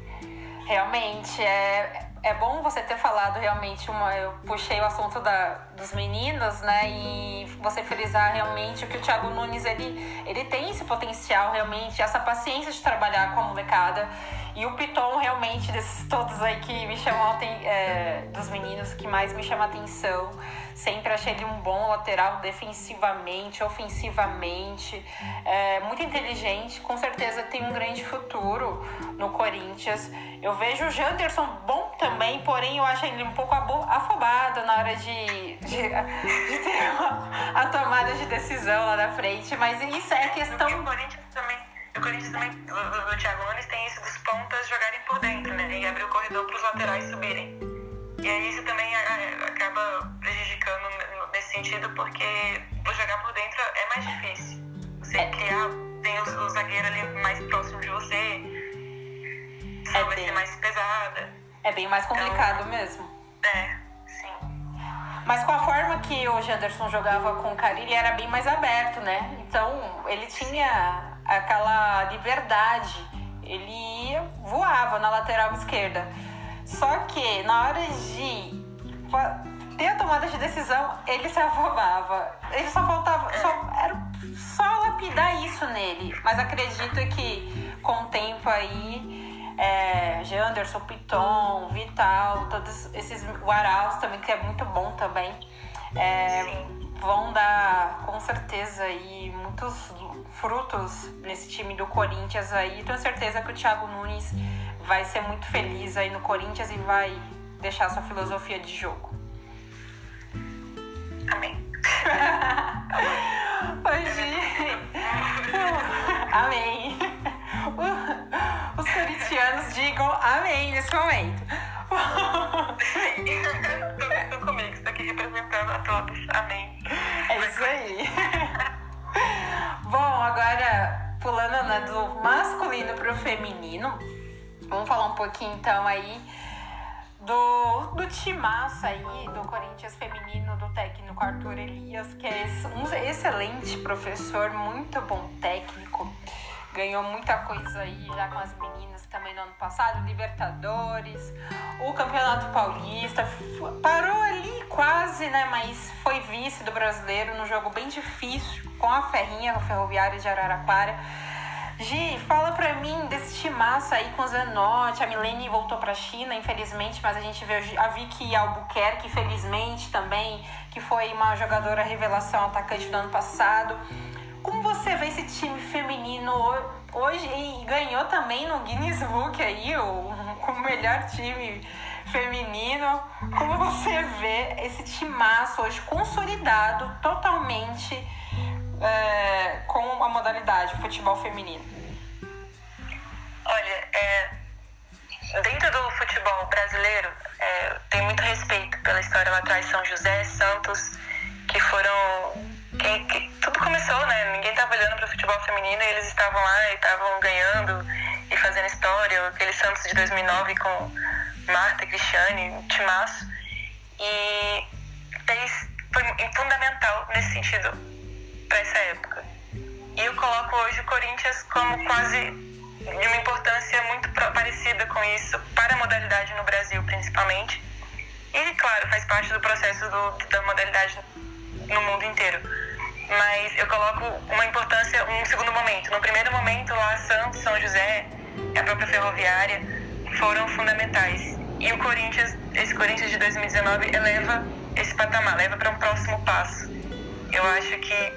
Realmente, é, é bom você ter falado realmente uma. Eu puxei o assunto da, dos meninos, né? E você frisar realmente que o Thiago Nunes ele, ele tem esse potencial realmente, essa paciência de trabalhar com a molecada. E o Piton, realmente, desses todos aí que me chamam, é, dos meninos que mais me chama atenção. Sempre achei ele um bom lateral defensivamente, ofensivamente, é, muito inteligente. Com certeza tem um grande futuro no Corinthians. Eu vejo o Janderson bom também, porém eu acho ele um pouco afobado na hora de, de, de ter uma, a tomada de decisão lá na frente. Mas isso é questão. E o Corinthians também. O Corinthians também, o, o Thiago Nunes tem isso dos pontas jogarem por dentro, né? E abrir o corredor para os laterais subirem. E aí isso também acaba prejudicando nesse sentido, porque jogar por dentro é mais difícil. Você é. criar, tem o, o, zagueiro ali mais próximo de você, só é vai bem, ser mais pesada. É bem mais complicado então, mesmo. É, sim. Mas com a forma que o Janderson jogava com o Carilli, era bem mais aberto, né? Então ele tinha aquela liberdade. Ele ia, voava na lateral esquerda. Só que na hora de ter a tomada de decisão, ele se afobava. Ele só faltava. Só, era só lapidar isso nele. Mas acredito que com o tempo aí, é, Janderson, Piton, Vital, todos esses. O Arauz também, que é muito bom também. É, vão dar com certeza aí muitos frutos nesse time do Corinthians aí. Tenho certeza que o Thiago Nunes vai ser muito feliz aí no Corinthians e vai deixar sua filosofia de jogo. Amém. *laughs* Hoje. *laughs* amém. Os corintianos digam amém nesse momento. Estou comigo, estou aqui representando a todos. Amém. É isso aí. Bom, agora pulando né, do masculino para o feminino Vamos falar um pouquinho então aí do, do timaço aí do Corinthians feminino, do técnico Arthur Elias, que é um excelente professor, muito bom técnico. Ganhou muita coisa aí já com as meninas também no ano passado, Libertadores, o Campeonato Paulista. Parou ali quase, né? Mas foi vice do brasileiro num jogo bem difícil com a Ferrinha, o Ferroviário de Araraquara Gi, fala pra mim desse timaço aí com o Zanotti. A Milene voltou pra China, infelizmente, mas a gente vê a Vicky Albuquerque, infelizmente também, que foi uma jogadora revelação atacante do ano passado. Como você vê esse time feminino hoje e ganhou também no Guinness Book aí, o, *laughs* o melhor time feminino? Como você vê esse timaço hoje consolidado totalmente? é, com a modalidade, futebol feminino? Olha, é, dentro do futebol brasileiro, é, tem muito respeito pela história lá atrás, São José, Santos, que foram. Que, tudo começou, né? Ninguém estava olhando para o futebol feminino e eles estavam lá e estavam ganhando e fazendo história. Aquele Santos de 2009 com Marta, Cristiane, Timaço. E fez, foi fundamental nesse sentido para essa época. E eu coloco hoje o Corinthians como quase de uma importância muito parecida com isso para a modalidade no Brasil, principalmente. E, claro, faz parte do processo do, da modalidade no mundo inteiro. Mas eu coloco uma importância, um segundo momento. No primeiro momento, lá, Santos, São José, a própria Ferroviária foram fundamentais. E o Corinthians, esse Corinthians de 2019, eleva esse patamar, leva para um próximo passo. Eu acho que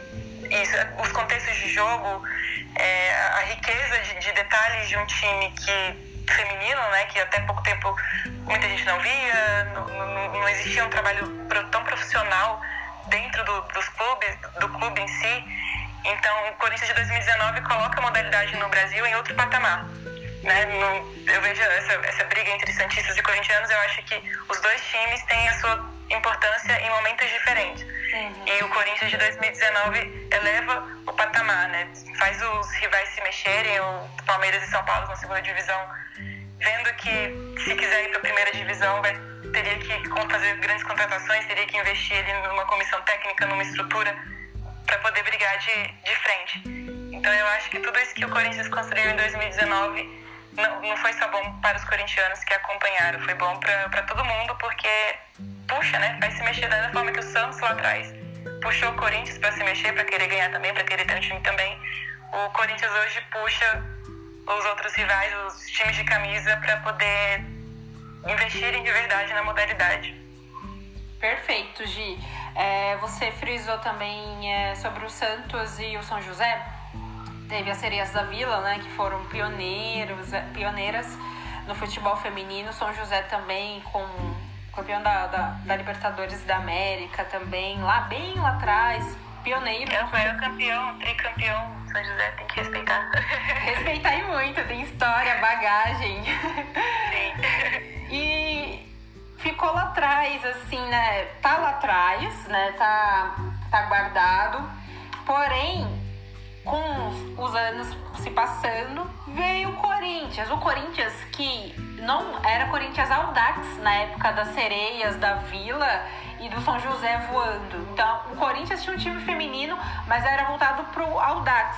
isso, os contextos de jogo, é, a riqueza de, de, detalhes de um time que feminino, né, que até pouco tempo muita gente não via, não, não, não existia um trabalho tão profissional dentro do, dos clubes, do clube em si. Então, o Corinthians de 2019 coloca a modalidade no Brasil em outro patamar. Né? No, eu vejo essa, essa briga entre Santistas e Corintianos, eu acho que os dois times têm a sua importância em momentos diferentes. Uhum. E o Corinthians de 2019 eleva o patamar, né? Faz os rivais se mexerem, o Palmeiras e São Paulo na segunda divisão, vendo que se quiser ir para a primeira divisão vai, teria que fazer grandes contratações, teria que investir ali numa comissão técnica, numa estrutura para poder brigar de, de frente. Então eu acho que tudo isso que o Corinthians construiu em 2019 não, não foi só bom para os corintianos que acompanharam, foi bom para todo mundo porque puxa, né? Vai se mexer da forma que o Santos lá atrás puxou o Corinthians para se mexer, para querer ganhar também, para querer ter um time também. O Corinthians hoje puxa os outros rivais, os times de camisa, para poder investirem de verdade na modalidade. Perfeito, Gi. É, você frisou também é, sobre o Santos e o São José. Teve as Sereias da Vila, né, que foram pioneiros, é, pioneiras no futebol feminino. São José também com campeão da, da, da Libertadores da América também, lá bem lá atrás, pioneiro. É o maior campeão, tricampeão. São José tem que respeitar. *laughs* Respeitar e muito, tem história, bagagem. Sim. E ficou lá atrás, assim, né? Tá lá atrás, né? Tá, tá guardado. Porém, com os anos se passando, veio o Corinthians. O Corinthians que não era Corinthians Audax na época das sereias da Vila e do São José voando. Então, o Corinthians tinha um time feminino, mas era voltado pro Audax.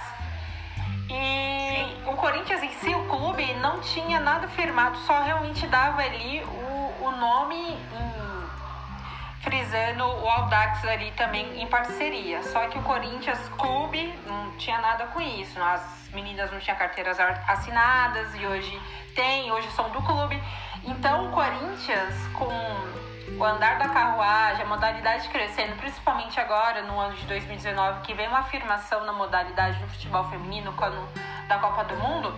E o Corinthians em si, o clube, não tinha nada firmado, só realmente dava ali o, o nome em frisando o Audax ali também em parceria. Só que o Corinthians Clube não tinha nada com isso. As meninas não tinham carteiras assinadas e hoje tem, hoje são do clube. Então o Corinthians, com o andar da carruagem, a modalidade crescendo, principalmente agora no ano de 2019, que vem uma afirmação na modalidade do futebol feminino quando, da Copa do Mundo,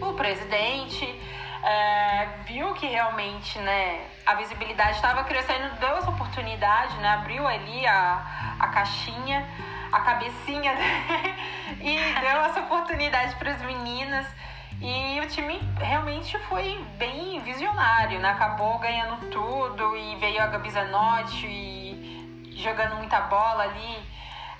o presidente é, viu que realmente né, a visibilidade estava crescendo, deu essa oportunidade, né, abriu ali a, a caixinha, a cabecinha *laughs* né, e deu essa oportunidade para as meninas. E o time realmente foi bem visionário, né? Acabou ganhando tudo e veio a Gabi Zanotti e jogando muita bola ali,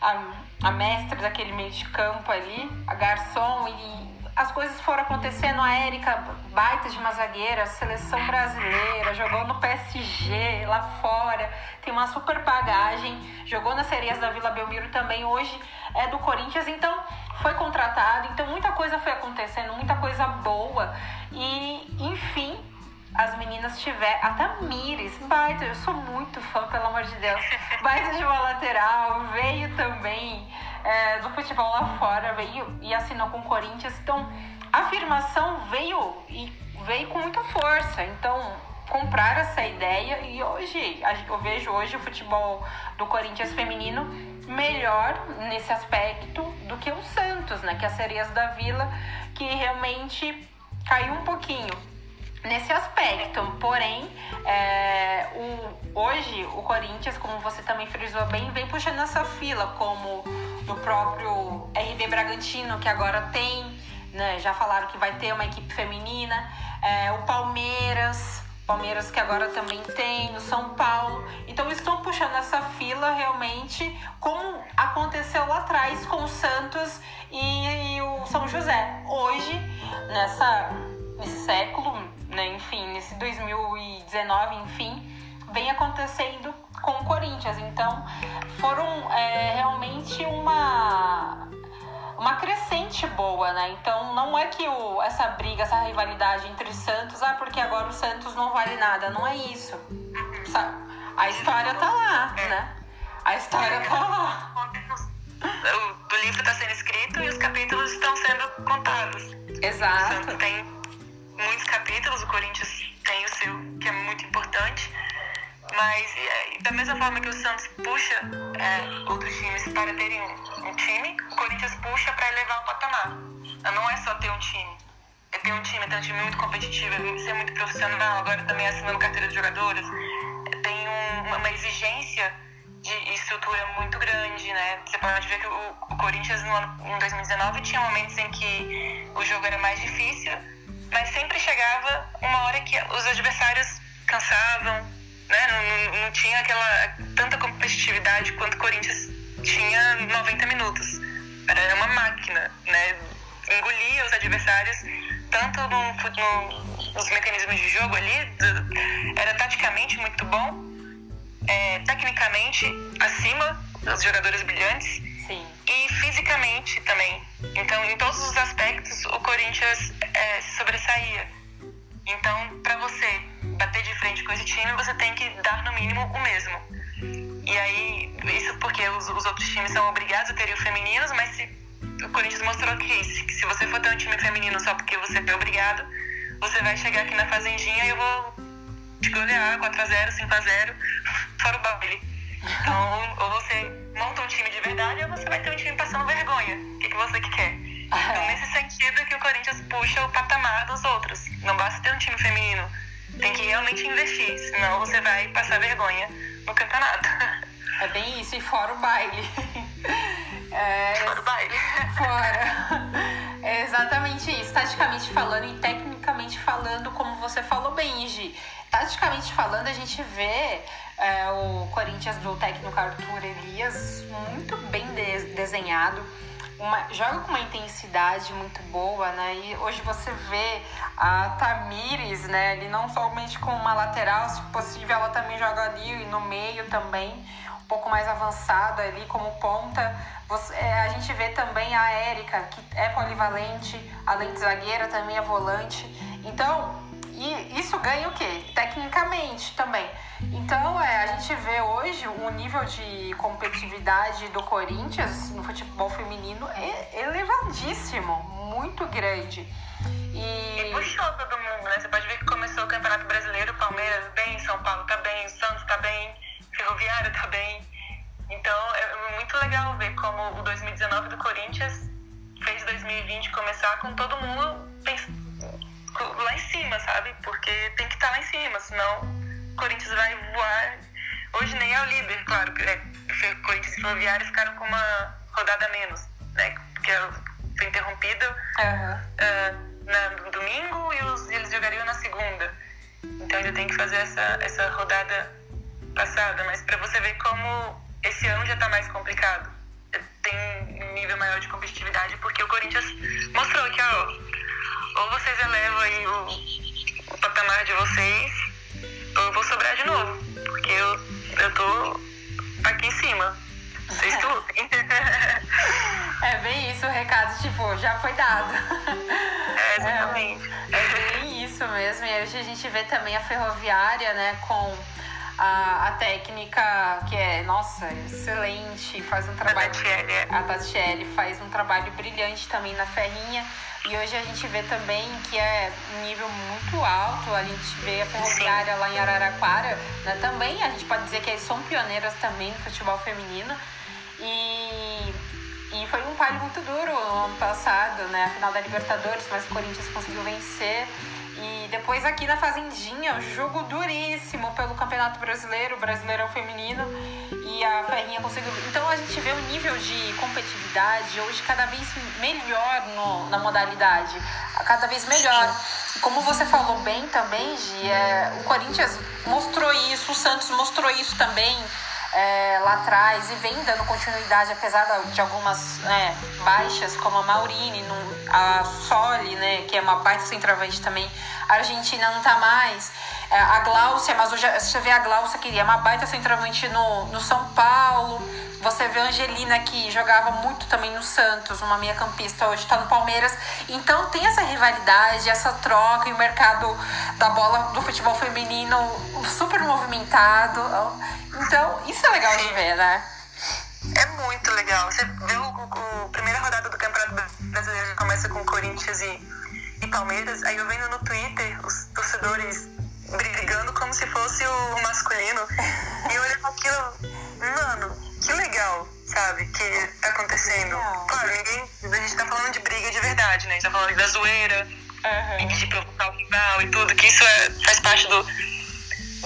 a, a mestre daquele meio de campo ali, a garçom e as coisas foram acontecendo. A Érica, baita de uma zagueira, seleção brasileira, jogou no PSG lá fora, tem uma super bagagem, jogou nas serias da Vila Belmiro também, hoje é do Corinthians, então foi contratado. Então muita coisa foi acontecendo, muita coisa boa. E, enfim, as meninas tiveram. Até Mires, baita, eu sou muito fã, pelo amor de Deus. Baita de uma lateral, veio também é, do futebol lá fora, veio e assinou com o Corinthians. Então, a afirmação veio e veio com muita força. Então, comprar essa ideia e hoje, eu vejo hoje o futebol do Corinthians feminino melhor nesse aspecto do que o Santos, né? Que é as Sereias da Vila, que realmente caiu um pouquinho nesse aspecto. Porém, é, o, hoje o Corinthians, como você também frisou bem, vem puxando essa fila, como do próprio RB Bragantino, que agora tem, né, já falaram que vai ter uma equipe feminina, é, o Palmeiras. Palmeiras que agora também tem, no São Paulo. Então estão puxando essa fila realmente, como aconteceu lá atrás com o Santos e, e o São José. Hoje, nessa, nesse século, né, enfim, nesse 2019, enfim, vem acontecendo com o Corinthians. Então, foram é, realmente uma uma crescente boa, né? Então não é que o, essa briga, essa rivalidade entre Santos, ah, porque agora o Santos não vale nada, não é isso. A história tá lá, né? A história tá lá. O, livro está sendo escrito e os capítulos estão sendo contados. Exato. Tem muitos capítulos, o Corinthians tem o seu, que é muito importante. Mas é, da mesma forma que o Santos puxa é, outros times para terem um, um, time, o Corinthians puxa para elevar o patamar. Não é só ter um time. É ter um time, ter um time muito competitivo, é ser muito profissional, agora também assinando carteira de jogadores. Tem um, uma exigência de estrutura muito grande, né? Você pode ver que o, o Corinthians no ano, em 2019 tinha momentos em que o jogo era mais difícil, mas sempre chegava uma hora que os adversários cansavam, né? Não, não, não tinha aquela tanta competitividade quanto o Corinthians tinha 90 minutos. Era uma máquina, né? Engolia os adversários tanto no, no, nos mecanismos de jogo ali, era taticamente muito bom, é, tecnicamente acima dos jogadores brilhantes Sim. e fisicamente também. Então, em todos os aspectos, o Corinthians é, se sobressaía. Então, para você bater de frente com esse time, você tem que dar no mínimo o mesmo. E aí, isso porque os, os outros times são obrigados a terem o femininos, mas se o Corinthians mostrou que se você for ter um time feminino só porque você é obrigado, você vai chegar aqui na Fazendinha e eu vou te golear 4x0, 5x0, fora o baile. Então, ou você monta um time de verdade ou você vai ter um time passando vergonha. O que, que você quer? *laughs* Então, nesse sentido que o Corinthians puxa o patamar dos outros. Não basta ter um time feminino. Tem que realmente investir, senão você vai passar vergonha no campeonato. É bem isso, e fora o baile. *laughs* É, fora o baile. *laughs* Fora. É exatamente isso. Taticamente falando e tecnicamente falando, como você falou bem, Gi. Taticamente falando, a gente vê é, o Corinthians do técnico Arthur Elias muito bem de desenhado. Uma, joga com uma intensidade muito boa, né? E hoje você vê a Tamires, né? Ele não somente com uma lateral, se possível, ela também joga ali no meio também um pouco mais avançada ali como ponta. Você, é, a gente vê também a Érica, que é polivalente, além de zagueira, também é volante. Então, e isso ganha o quê? Tecnicamente também. Então, é, a gente vê hoje o nível de competitividade do Corinthians no futebol feminino é elevadíssimo, muito grande. E... e puxou todo mundo, né? Você pode ver que começou o Campeonato Brasileiro, Palmeiras bem, São Paulo tá bem, Santos tá bem, Ferroviário tá bem. Então é muito legal ver como o 2019 do Corinthians fez 2020 começar com todo mundo lá em cima, sabe? Porque tem que estar tá lá em cima, senão o Corinthians vai voar. Hoje nem é o líder, claro, que né? Corinthians e Ferroviário ficaram com uma rodada menos, né? Porque foi interrompido uhum. uh, no domingo e os, eles jogariam na segunda. Então ainda tem que fazer essa, essa rodada passada, mas para você ver como esse ano já está mais complicado. Tem um nível maior de competitividade porque o Corinthians mostrou que ó, ou vocês elevam aí o, o patamar de vocês, ou eu vou sobrar de novo. Porque eu, eu tô aqui em cima. Vocês que lutem. *laughs* É bem isso o recado, tipo, já foi dado. É, exatamente. É, é bem isso mesmo. E hoje a gente vê também a ferroviária, né, com a, a técnica que é, nossa, excelente, faz um trabalho. A Tatiele faz um trabalho brilhante também na ferrinha. E hoje a gente vê também que é um nível muito alto. A gente vê a ferroviária lá em Araraquara, né? Também a gente pode dizer que eles são pioneiras também no futebol feminino. E, e foi um palho muito duro no ano passado, né? A final da Libertadores, mas o Corinthians conseguiu vencer. E depois aqui na Fazendinha, jogo duríssimo pelo Campeonato Brasileiro, Brasileirão Feminino, e a Ferrinha conseguiu. Então a gente vê o nível de competitividade hoje cada vez melhor no, na modalidade, cada vez melhor. Como você falou bem também, Gi, é, o Corinthians mostrou isso, o Santos mostrou isso também é, lá atrás e vem dando continuidade, apesar de algumas né, baixas, como a Maurini, a Soli, né, que é uma baita centroavante também. A Argentina não tá mais. É, a Gláucia, mas hoje você vê a Gláucia que é uma baita centroavante no, no São Paulo. Você vê a Angelina que jogava muito também no Santos, uma meia campista, hoje está no Palmeiras. Então tem essa rivalidade, essa troca e o mercado da bola do futebol feminino super movimentado. Então, isso é legal de ver, né? É muito legal. Você vê o, o, primeira rodada do Campeonato Brasileiro já começa com Corinthians e, e Palmeiras. Aí eu vendo no Twitter os torcedores brigando como se fosse o masculino. E eu olhando aquilo, mano, que legal, sabe? Que tá acontecendo. Claro, ninguém. A gente tá falando de briga de verdade, né? A gente tá falando da zoeira, uhum. de provocar o rival e tudo, que isso é, faz parte do,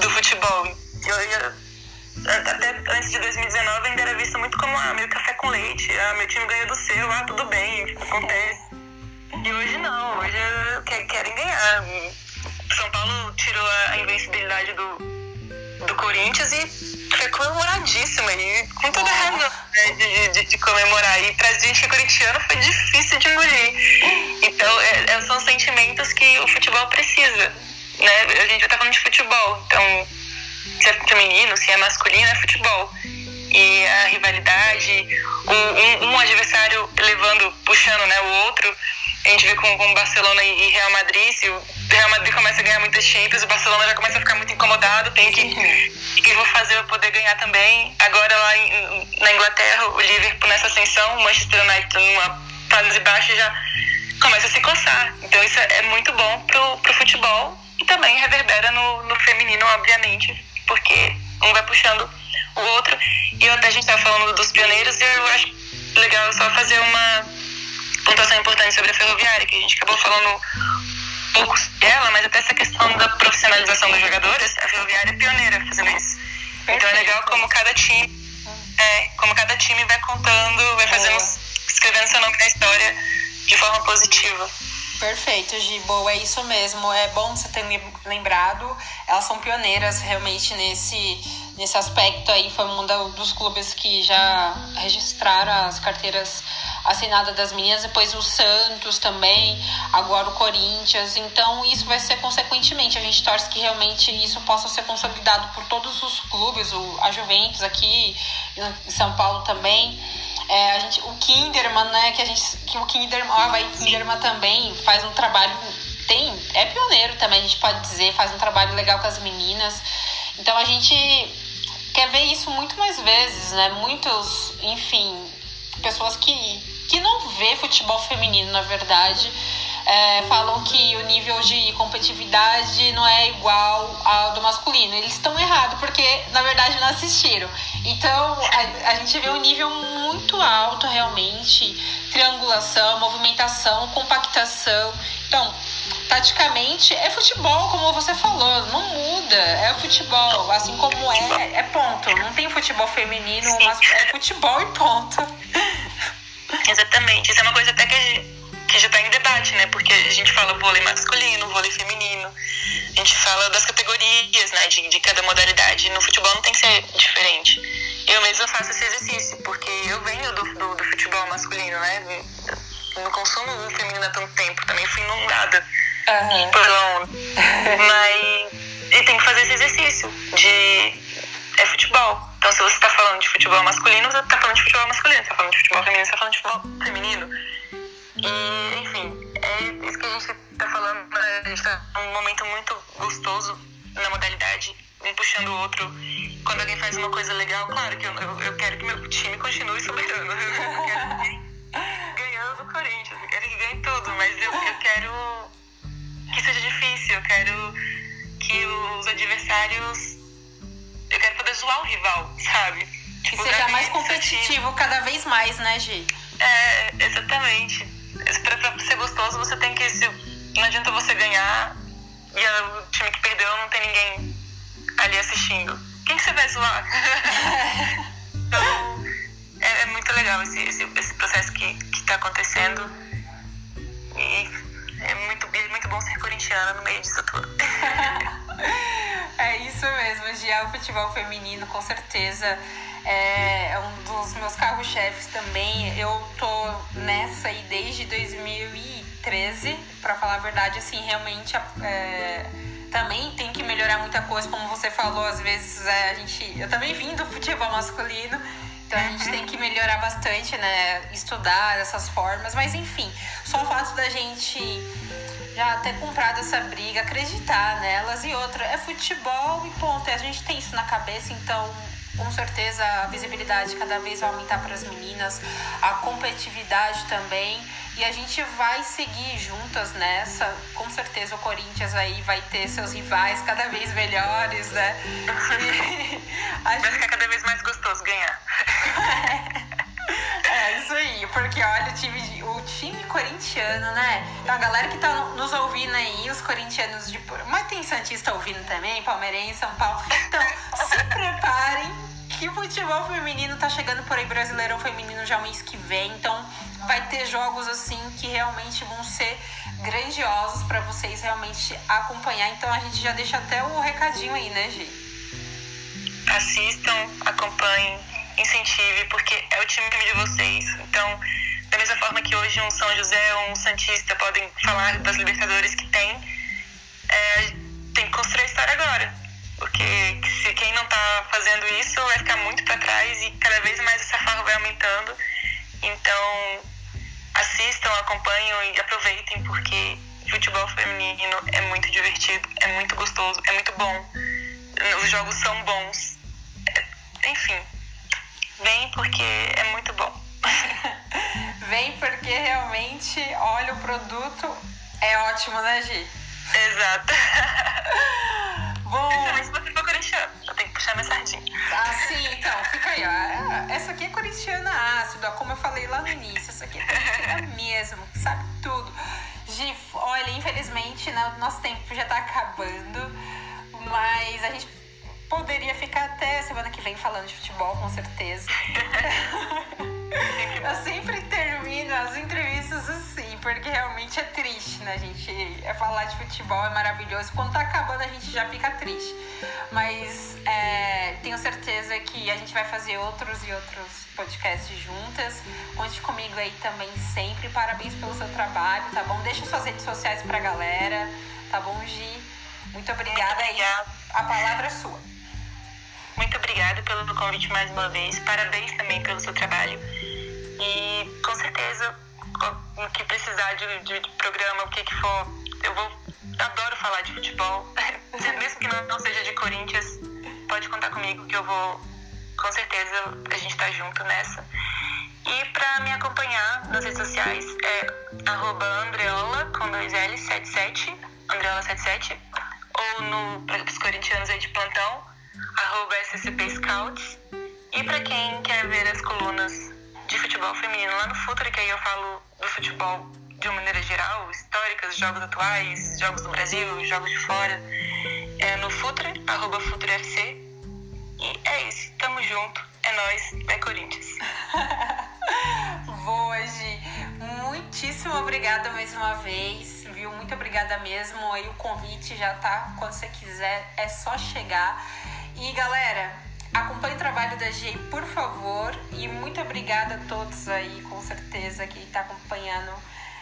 do futebol. Eu, eu, até antes de 2019 ainda era visto muito como ah, meu café com leite, ah, meu time ganhou do seu, ah, tudo bem, acontece. E hoje não, hoje querem ganhar. São Paulo tirou a invencibilidade do, do Corinthians e foi comemoradíssima. E com toda razão né, de, de, de, comemorar. E pra gente que é corintiano foi difícil de engolir. Então, é, é, são sentimentos que o futebol precisa. Né? A gente tá falando de futebol. Então, se é feminino, se é masculino, é futebol. E a rivalidade, um, um adversário levando, puxando né, o outro. A gente vê com, com Barcelona e Real Madrid, se o Real Madrid começa a ganhar muitas Champions, o Barcelona já começa a ficar muito incomodado, tem que. O que eu vou fazer para poder ganhar também? Agora lá em, na Inglaterra, o Liverpool nessa ascensão, o Manchester United numa fases baixas já começa a se coçar. Então isso é muito bom pro, pro futebol e também reverbera no, no feminino, obviamente, porque um vai puxando o outro. E até a gente estava falando dos pioneiros e eu acho legal só fazer uma pontuação importante sobre a ferroviária, que a gente acabou falando pouco dela, mas até essa questão da profissionalização dos jogadores, a ferroviária é pioneira fazendo isso. Então é legal como cada time, é, como cada time vai contando, vai fazendo, escrevendo seu nome na história de forma positiva. Perfeito, Gi. Boa, é isso mesmo. É bom você ter lembrado. Elas são pioneiras realmente nesse, nesse aspecto aí. Foi um dos clubes que já registraram as carteiras assinada das meninas, depois o Santos também, agora o Corinthians. Então, isso vai ser consequentemente. A gente torce que realmente isso possa ser consolidado por todos os clubes, o, a Juventus aqui em São Paulo também. É, a gente, o Kinderman, né? Que a gente. Que o Kinderman, o Havaí Kinderman também faz um trabalho. Tem, é pioneiro também, a gente pode dizer, faz um trabalho legal com as meninas. Então a gente quer ver isso muito mais vezes, né? Muitos, enfim, pessoas que que não vê futebol feminino, na verdade, é, falam que o nível de competitividade não é igual ao do masculino. Eles estão errados, porque na verdade não assistiram. Então a, a, gente vê um nível muito alto realmente, triangulação, movimentação, compactação. Então, taticamente é futebol, como você falou, não muda, é futebol, assim como é, é ponto. Não tem futebol feminino, mas é futebol e ponto. *laughs* Exatamente. Isso é uma coisa até que, que já está em debate, né? Porque a gente fala vôlei masculino, vôlei feminino. A gente fala das categorias, né? De, de cada modalidade. No futebol não tem que ser diferente. Eu mesma faço esse exercício, porque eu venho do, do, do futebol masculino, né? Não consumo feminino há tanto tempo. Também fui inundada uhum. pela onda. Mas... E tem que fazer esse exercício de... É futebol então, se você está falando de futebol masculino, você está falando de futebol masculino. Se está falando de futebol feminino, você está falando de futebol feminino. E, enfim, é isso que a gente está falando. A gente está num momento muito gostoso na modalidade, um puxando o outro. Quando alguém faz uma coisa legal, claro que eu, eu, eu quero que meu time continue soberano. *laughs* mas eu, eu quero que seja difícil, eu quero que os adversários eu quero poder zoar o rival, sabe? Tipo, que seja mais competitivo cada vez mais, né, Gi? É, exatamente. Pra, pra ser gostoso, você tem que. Se, não adianta você ganhar e o time que perdeu não tem ninguém ali assistindo. Quem que você vai zoar? *laughs* então, é, é, muito legal esse, esse, esse processo que, que tá acontecendo. E é muito, é muito bom ser corintiana no meio disso tudo. *laughs* É isso mesmo, Gia. O futebol feminino, com certeza, é um dos meus carros-chefes também. Eu tô nessa aí desde 2013, para falar a verdade, assim, realmente é, também tem que melhorar muita coisa, como você falou, às vezes é, a gente. Eu também vim do futebol masculino. Então a gente tem que melhorar bastante, né? Estudar essas formas, mas enfim, só o fato da gente já ter comprado essa briga, acreditar nelas e outra, é futebol e ponto. A gente tem isso na cabeça, então com certeza a visibilidade cada vez vai aumentar para as meninas, a competitividade também. E a gente vai seguir juntas nessa. Com certeza o Corinthians aí vai ter seus rivais cada vez melhores, né? *laughs* E Vai ficar cada vez mais gostoso ganhar. *laughs* É isso aí, porque olha o time, o time corintiano, né? Então a galera que tá nos ouvindo aí, os corintianos de. Mas tem Santista ouvindo também, Palmeirense, São Paulo. Então se preparem que futebol feminino tá chegando por aí, Brasileirão Feminino já mês que vem. Então vai ter jogos assim que realmente vão ser grandiosos para vocês realmente acompanhar. Então a gente já deixa até o recadinho aí, né, Gi? Assistam, acompanhem incentive, porque é o time de vocês. Então, da mesma forma que hoje um São José ou um Santista podem falar das Libertadores que tem, é, tem que construir a história agora. Porque se quem não está fazendo isso vai ficar muito para trás e cada vez mais essa farra vai aumentando. Então, assistam, acompanhem e aproveitem, porque futebol feminino é muito divertido, é muito gostoso, é muito bom. Os jogos são bons. É, enfim, Vem porque é muito bom. *laughs* vem porque realmente, olha, o produto é ótimo, né, Gi? Exato. *laughs* Bom. Principalmente se você for corintiano, eu tenho que puxar minha sardinha. Ah, sim, então, fica aí, ó. Essa aqui é corintiana ácida, como eu falei lá no início. Essa aqui é corintiana *laughs* mesmo, sabe tudo. Gi, olha, infelizmente, né, o nosso tempo já tá acabando, mas a gente poderia ficar até semana que vem falando de futebol, com certeza. *laughs* *laughs* Eu sempre termino as entrevistas porque realmente é triste, né, gente? É falar de futebol é maravilhoso. Quando tá acabando, a gente já fica triste. Mas é, tenho certeza que a gente vai fazer outros e outros podcasts juntas. Conte comigo aí também sempre. Parabéns pelo seu trabalho, tá bom? Deixa suas redes sociais pra galera, tá bom, Gi? Muito obrigada aí. A palavra é sua. Muito obrigada pelo convite mais uma vez. Parabéns também pelo seu trabalho. E com certeza, o que precisar de, de, de programa, o que, que for, eu vou. Adoro falar de futebol. *laughs* Mesmo que não, seja de Corinthians, pode contar comigo que eu vou. Com certeza a gente tá junto nessa. E para me acompanhar nas redes sociais é Andreola com dois L 77, Andreola 77, ou no os corintianos aí de plantão, arroba SCP Scouts. E para quem quer ver as colunas de futebol feminino lá no Futre, que aí eu falo do futebol de uma maneira geral, históricas, jogos atuais, jogos do Brasil, jogos de fora, é no Futre, arroba FutreFC. E é isso, tamo junto, é nós, é Corinthians. *laughs* Boa, Gi. Muitíssimo obrigada mais uma vez, viu? Muito obrigada mesmo. Aí o convite já tá, quando você quiser, é só chegar. E galera, acompanhe o trabalho da Gi, por favor. E muito obrigada a todos aí, com certeza, que está acompanhando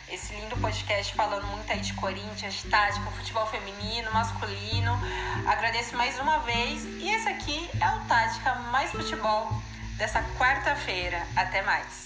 esse lindo podcast falando muito aí de Corinthians, tática, futebol feminino, masculino. Agradeço mais uma vez. E esse aqui é o Tática Mais Futebol dessa quarta-feira. Até mais.